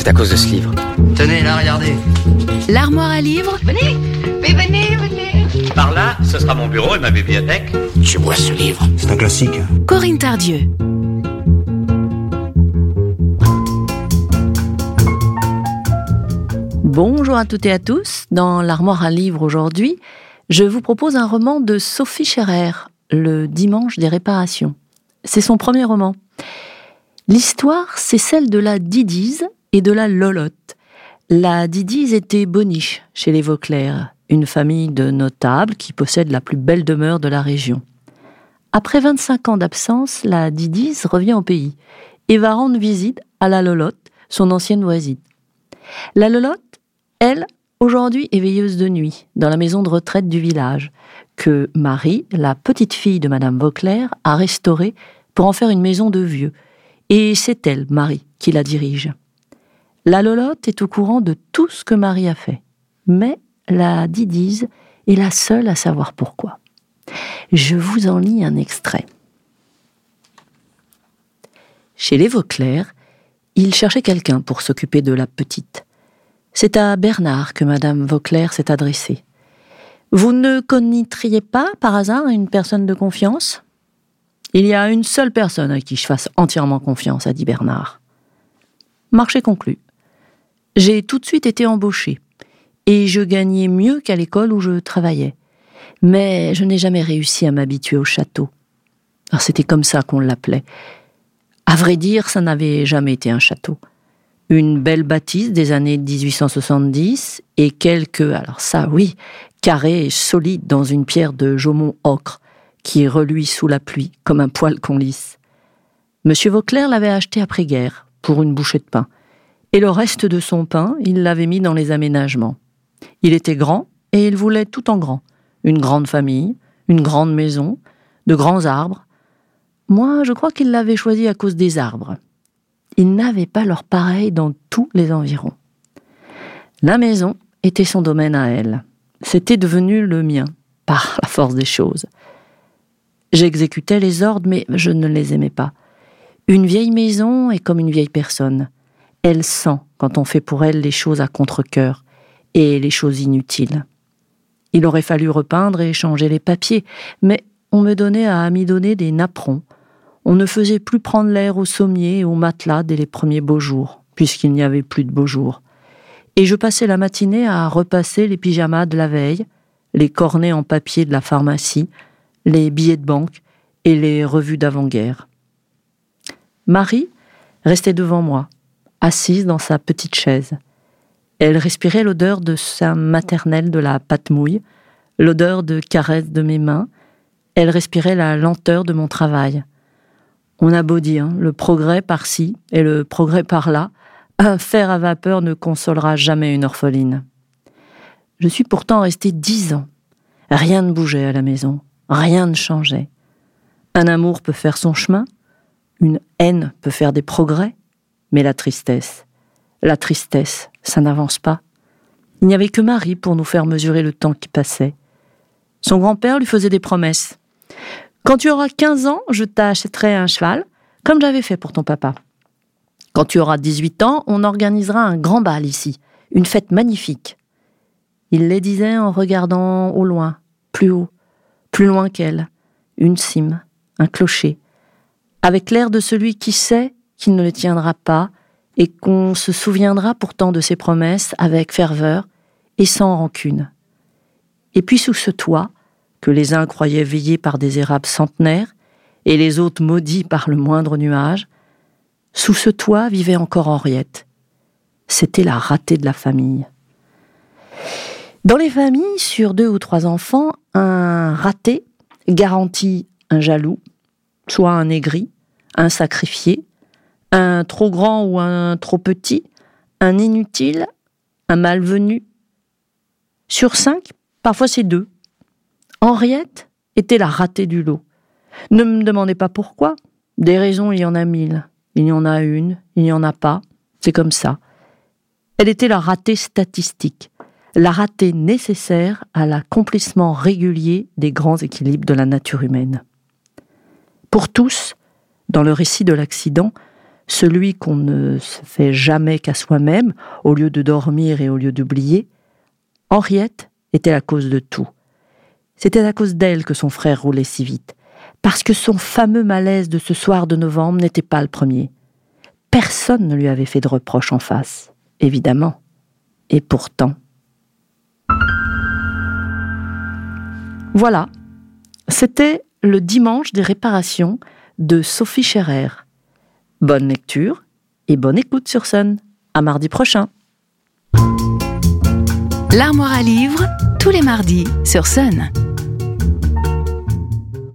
C'est à cause de ce livre. Tenez, là, regardez. L'armoire à livres Venez, mais venez, venez. Par là, ce sera mon bureau et ma bibliothèque. Je vois ce livre. C'est un classique. Corinne Tardieu. Bonjour à toutes et à tous. Dans l'armoire à livres aujourd'hui, je vous propose un roman de Sophie Scherer, Le Dimanche des réparations. C'est son premier roman. L'histoire, c'est celle de la Didise et de la Lolotte. La Didise était boniche chez les Vauclair, une famille de notables qui possède la plus belle demeure de la région. Après 25 ans d'absence, la Didise revient au pays et va rendre visite à la Lolotte, son ancienne voisine. La Lolotte, elle, aujourd'hui est veilleuse de nuit dans la maison de retraite du village, que Marie, la petite fille de Madame Vauclair, a restaurée pour en faire une maison de vieux. Et c'est elle, Marie, qui la dirige. La Lolotte est au courant de tout ce que Marie a fait. Mais la Didise est la seule à savoir pourquoi. Je vous en lis un extrait. Chez les Vauclair, il cherchait quelqu'un pour s'occuper de la petite. C'est à Bernard que Madame Vauclair s'est adressée. Vous ne connaîtriez pas, par hasard, une personne de confiance? Il y a une seule personne à qui je fasse entièrement confiance, a dit Bernard. Marché conclu. J'ai tout de suite été embauché, et je gagnais mieux qu'à l'école où je travaillais. Mais je n'ai jamais réussi à m'habituer au château. C'était comme ça qu'on l'appelait. À vrai dire, ça n'avait jamais été un château. Une belle bâtisse des années 1870 et quelques, alors ça oui, carrés et solides dans une pierre de Jaumont ocre qui reluit sous la pluie comme un poil qu'on lisse. Monsieur Vauclair l'avait acheté après-guerre pour une bouchée de pain. Et le reste de son pain, il l'avait mis dans les aménagements. Il était grand et il voulait tout en grand. Une grande famille, une grande maison, de grands arbres. Moi, je crois qu'il l'avait choisi à cause des arbres. Il n'avait pas leur pareil dans tous les environs. La maison était son domaine à elle. C'était devenu le mien, par la force des choses. J'exécutais les ordres, mais je ne les aimais pas. Une vieille maison est comme une vieille personne. Elle sent quand on fait pour elle les choses à contre-coeur et les choses inutiles. Il aurait fallu repeindre et changer les papiers, mais on me donnait à amidonner des napperons. On ne faisait plus prendre l'air au sommier et au matelas dès les premiers beaux jours, puisqu'il n'y avait plus de beaux jours. Et je passais la matinée à repasser les pyjamas de la veille, les cornets en papier de la pharmacie, les billets de banque et les revues d'avant-guerre. Marie restait devant moi, assise dans sa petite chaise. Elle respirait l'odeur de sa maternelle de la pâte mouille, l'odeur de caresse de mes mains. Elle respirait la lenteur de mon travail. On a beau dire, le progrès par-ci et le progrès par-là, un fer à vapeur ne consolera jamais une orpheline. Je suis pourtant resté dix ans. Rien ne bougeait à la maison, rien ne changeait. Un amour peut faire son chemin, une haine peut faire des progrès, mais la tristesse, la tristesse, ça n'avance pas. Il n'y avait que Marie pour nous faire mesurer le temps qui passait. Son grand-père lui faisait des promesses. Quand tu auras 15 ans, je t'achèterai un cheval, comme j'avais fait pour ton papa. Quand tu auras 18 ans, on organisera un grand bal ici, une fête magnifique. Il les disait en regardant au loin, plus haut, plus loin qu'elle, une cime, un clocher, avec l'air de celui qui sait qu'il ne le tiendra pas et qu'on se souviendra pourtant de ses promesses avec ferveur et sans rancune. Et puis sous ce toit, que les uns croyaient veillé par des érables centenaires, et les autres maudits par le moindre nuage, sous ce toit vivait encore Henriette. C'était la ratée de la famille. Dans les familles, sur deux ou trois enfants, un raté garantit un jaloux, soit un aigri, un sacrifié, un trop grand ou un trop petit, un inutile, un malvenu. Sur cinq, parfois c'est deux. Henriette était la ratée du lot. Ne me demandez pas pourquoi. Des raisons, il y en a mille. Il y en a une, il n'y en a pas. C'est comme ça. Elle était la ratée statistique, la ratée nécessaire à l'accomplissement régulier des grands équilibres de la nature humaine. Pour tous, dans le récit de l'accident, celui qu'on ne se fait jamais qu'à soi-même, au lieu de dormir et au lieu d'oublier, Henriette était la cause de tout. C'était à cause d'elle que son frère roulait si vite, parce que son fameux malaise de ce soir de novembre n'était pas le premier. Personne ne lui avait fait de reproche en face, évidemment. Et pourtant. Voilà, c'était le dimanche des réparations de Sophie Scherer. Bonne lecture et bonne écoute sur Sun. À mardi prochain. L'armoire à livres, tous les mardis sur Sun.